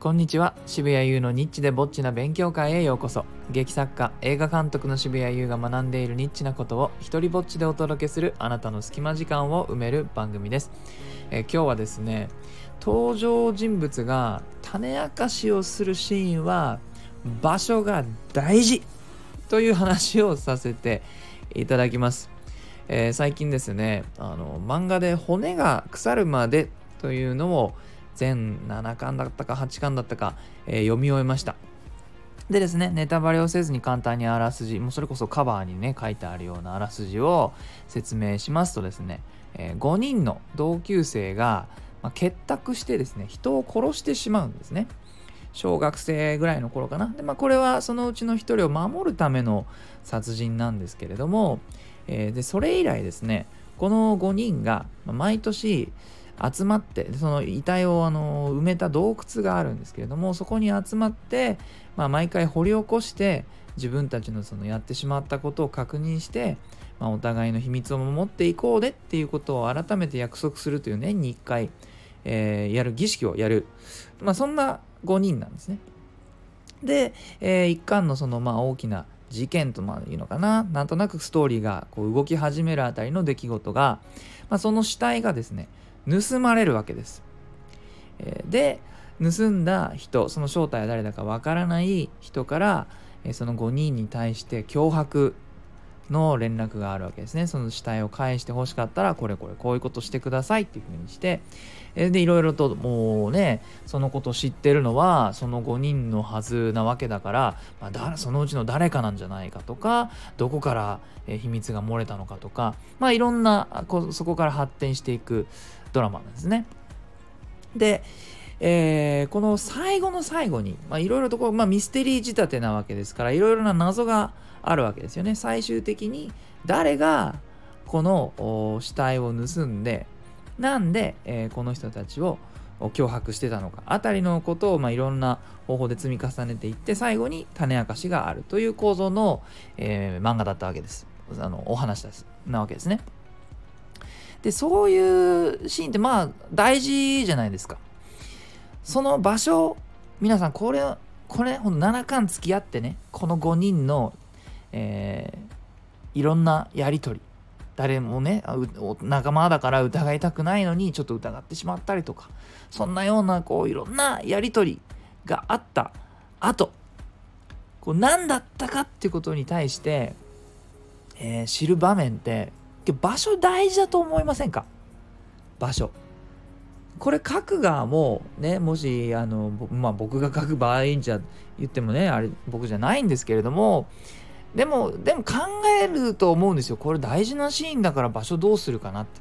こんにちは。渋谷優のニッチでぼっちな勉強会へようこそ。劇作家映画監督の渋谷優が学んでいるニッチなことを一人ぼっちでお届けするあなたの隙間時間を埋める番組です、え今日はですね登場人物が種明かしをするシーンは場所が大事という話をさせていただきます、えー最近ですねあの漫画で骨が腐るまでというのを全7巻だったか8巻だったか、えー読み終えました。でですねネタバレをせずに簡単にあらすじもうそれこそカバーにね書いてあるようなあらすじを説明しますとですね、え5人の同級生が、まあ結託してですね人を殺してしまうんですね。小学生ぐらいの頃かな。で、まあ、これはそのうちの1人を守るための殺人なんですけれども、えーでそれ以来ですねこの5人が毎年集まってその遺体をあの埋めた洞窟があるんですけれどもそこに集まって、まあ、毎回掘り起こして自分たちのそのやってしまったことを確認して、まあ、お互いの秘密を守っていこうねっていうことを改めて約束するという年に1回、えーやる儀式をやる、まあ、そんな5人なんですね。で、えー一貫のそのまあ大きな事件とまあいうのかななんとなくストーリーがこう動き始めるあたりの出来事が、まあ、その死体がですね盗まれるわけです。えで盗んだ人その正体は誰だかわからない人から、その5人に対して脅迫の連絡があるわけですね。その死体を返してほしかったらこれこれこういうことしてくださいっていうふうにしてでいろいろともうねそのこと知ってるのはその5人のはずなわけだから、まあ、だそのうちの誰かなんじゃないかとかどこから、秘密が漏れたのかとかまあいろんなこそこから発展していくドラマなんですね。で、えーこの最後の最後にいろいろとこう、まあ、ミステリー仕立てなわけですからいろいろな謎があるわけですよね。最終的に誰がこの死体を盗んでなんで、えーこの人たちを脅迫してたのかあたりのことを、まあ、いろんな方法で積み重ねていって最後に種明かしがあるという構造の、えー漫画だったわけですあのお話ですなわけですねでそういうシーンってまあ大事じゃないですか。その場所皆さんこれこれほんと7巻付き合ってねこの5人の、えーいろんなやり取り誰もね仲間だから疑いたくないのにちょっと疑ってしまったりとかそんなようなこういろんなやり取りがあった後こう何だったかっていうことに対して、えー知る場面って場所大事だと思いませんか場所これ書く側もねもしあの、まあ、僕が書く場合じゃ言ってもねあれ僕じゃないんですけれどもでもでも考えると思うんですよこれ大事なシーンだから場所どうするかなって、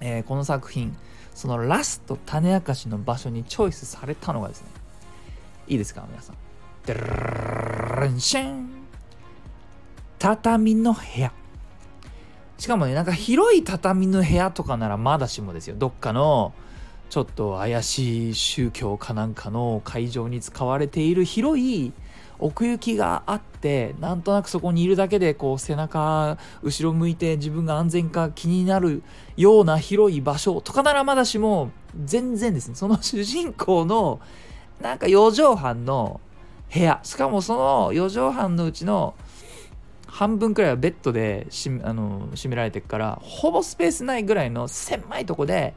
えーこの作品そのラスト種明かしの場所にチョイスされたのがですねいいですか皆さんデルルルン畳の部屋しかもねなんか広い畳の部屋とかならまだしもですよ。どっかのちょっと怪しい宗教かなんかの会場に使われている広い奥行きがあってなんとなくそこにいるだけでこう背中後ろ向いて自分が安全か気になるような広い場所とかならまだしも全然ですね。その主人公のなんか4畳半の部屋。しかもその4畳半のうちの半分くらいはベッドでしあの占められてるからほぼスペースないぐらいの狭いとこで、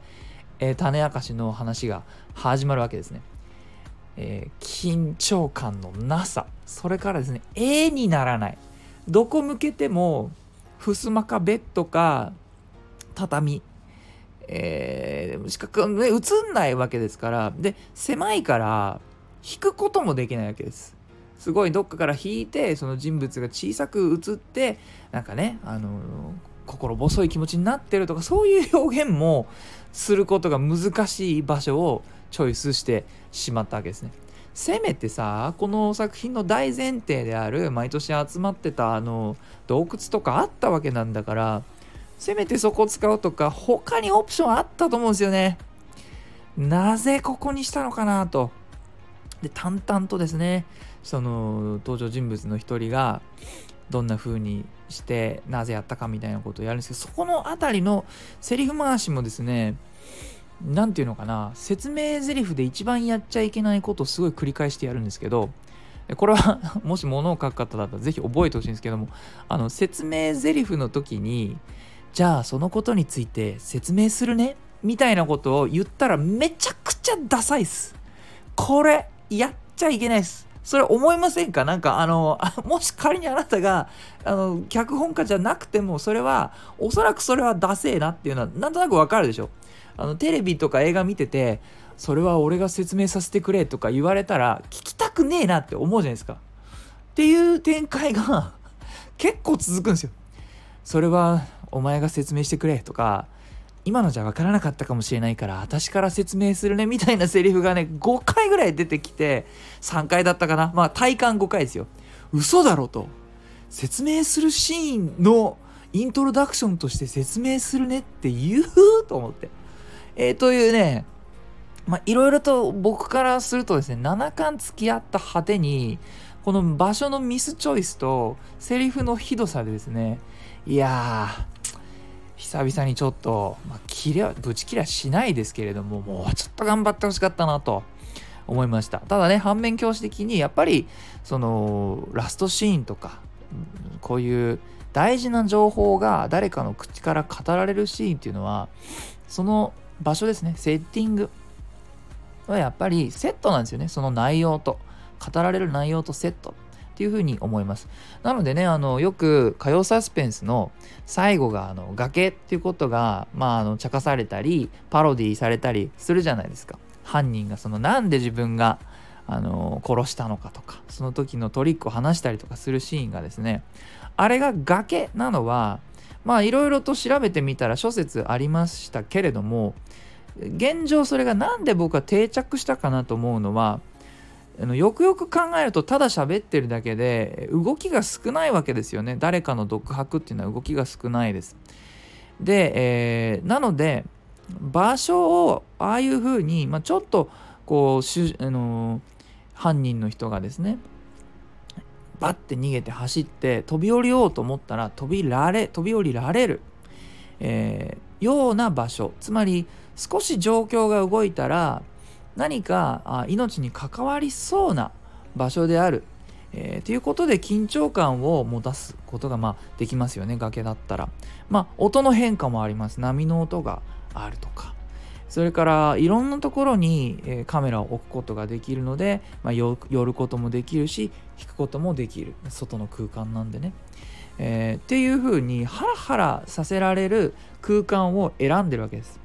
えー種明かしの話が始まるわけですね。えー緊張感のなさ。それからですね絵にならない。どこ向けても襖かベッドか畳。えー、しかね映んないわけですから。で狭いから引くこともできないわけです。すごいどっかから引いてその人物が小さく映ってなんかねあの心細い気持ちになってるとかそういう表現もすることが難しい場所をチョイスしてしまったわけですね。せめてさこの作品の大前提である毎年集まってたあの洞窟とかあったわけなんだからせめてそこ使うとか他にオプションあったと思うんですよね。なぜここにしたのかなと。で淡々とですねその登場人物の一人がどんな風にしてなぜやったかみたいなことをやるんですけどそこの辺りのセリフ回しもですね何て言うのかな説明台詞で一番やっちゃいけないことをすごい繰り返してやるんですけどこれは もし物を書く方だったら是非覚えてほしいんですけどもあの説明台詞の時にじゃあそのことについて説明するねみたいなことを言ったらめちゃくちゃダサいっす。これやっちゃいけないっす。それ思いませんか？なんかあの もし仮にあなたがあの脚本家じゃなくてもそれはおそらくそれはダセえなっていうのはなんとなくわかるでしょ？あのテレビとか映画見ててそれは俺が説明させてくれとか言われたら聞きたくねえなって思うじゃないですか。っていう展開が結構続くんですよ。それはお前が説明してくれとか今のじゃ分からなかったかもしれないから私から説明するねみたいなセリフがね5回ぐらい出てきて3回だったかな。まあ体感5回ですよ。嘘だろと。説明するシーンのイントロダクションとして説明するねって言うと思って。えー、というねまあいろいろと僕からするとですね7巻付き合った果てにこの場所のミスチョイスとセリフのひどさでですねいやー久々にちょっと、まあ、切れぶち切れはしないですけれどももうちょっと頑張ってほしかったなと思いました。ただね反面教師的にやっぱりそのラストシーンとかこういう大事な情報が誰かの口から語られるシーンっていうのはその場所ですねセッティング。はやっぱりセットなんですよね。その内容と語られる内容とセット。っていうふうに思います。なのでね、あの、よく火曜サスペンスの最後があの崖っていうことが、まあ、あの、茶化されたり、パロディされたりするじゃないですか。犯人がその、なんで自分が、あの、殺したのかとか、その時のトリックを話したりとかするシーンがですね、あれが崖なのは、まあ、いろいろと調べてみたら諸説ありましたけれども、現状それが何で僕は定着したかなと思うのはあのよくよく考えるとただ喋ってるだけで動きが少ないわけですよね。誰かの独白っていうのは動きが少ないです。で、えー、なので場所をああいうふうに、まあ、ちょっとこうしあの犯人の人がですねバッて逃げて走って飛び降りようと思ったら飛びられ飛び降りられる、えー、ような場所。つまり少し状況が動いたら何か命に関わりそうな場所である、えー、ということで緊張感を持たすことがまあできますよね崖だったら。まあ音の変化もあります波の音があるとかそれからいろんなところに、えー、カメラを置くことができるので、まあ、寄ることもできるし引くこともできる外の空間なんでね。えー、っていう風にハラハラさせられる空間を選んでるわけです。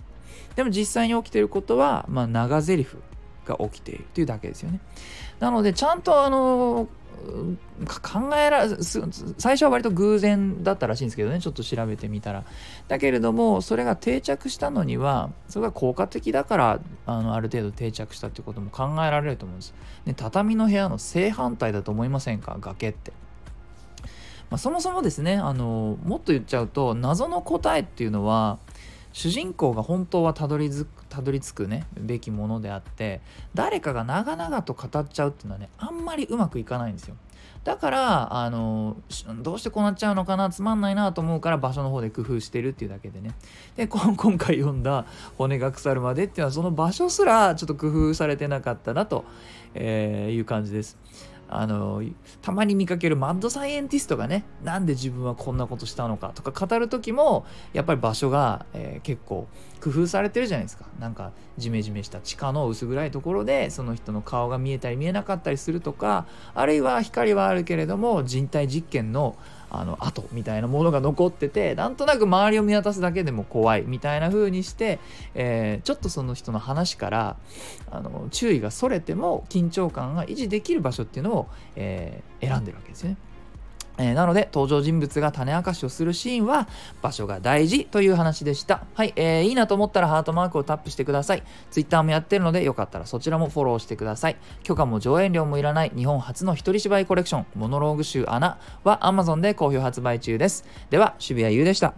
でも実際に起きていることは、まあ、長台詞が起きているというだけですよね。なので、ちゃんとあの考えら最初は割と偶然だったらしいんですけどねちょっと調べてみたら。だけれどもそれが定着したのにはそれが効果的だからあのある程度定着したっていうことも考えられると思うんです、ね、畳の部屋の正反対だと思いませんか？崖って、まあ、そもそもですねあのもっと言っちゃうと謎の答えっていうのは主人公が本当はたどり着くたどり着くねべきものであって誰かが長々と語っちゃうっていうのはねあんまりうまくいかないんですよ。だからあのどうしてこうなっちゃうのかなつまんないなと思うから場所の方で工夫してるっていうだけでね。で今回読んだ「骨が腐るまで」っていうのはその場所すらちょっと工夫されてなかったなと、えー、いう感じです。あのたまに見かけるマッドサイエンティストがねなんで自分はこんなことしたのかとか語る時もやっぱり場所が、えー、結構工夫されてるじゃないですか。なんかジメジメした地下の薄暗いところでその人の顔が見えたり見えなかったりするとかあるいは光はあるけれども人体実験のあの跡みたいなものが残っててなんとなく周りを見渡すだけでも怖いみたいな風にして、えー、ちょっとその人の話からあの注意がそれても緊張感が維持できる場所っていうのを、えー、選んでるわけですよね。えー、なので登場人物が種明かしをするシーンは場所が大事という話でした。はい、えー、いいなと思ったらハートマークをタップしてください。Twitter もやってるのでよかったらそちらもフォローしてください。許可も上演料もいらない日本初の一人芝居コレクションモノローグ集穴は Amazon で好評発売中です。では渋谷優でした。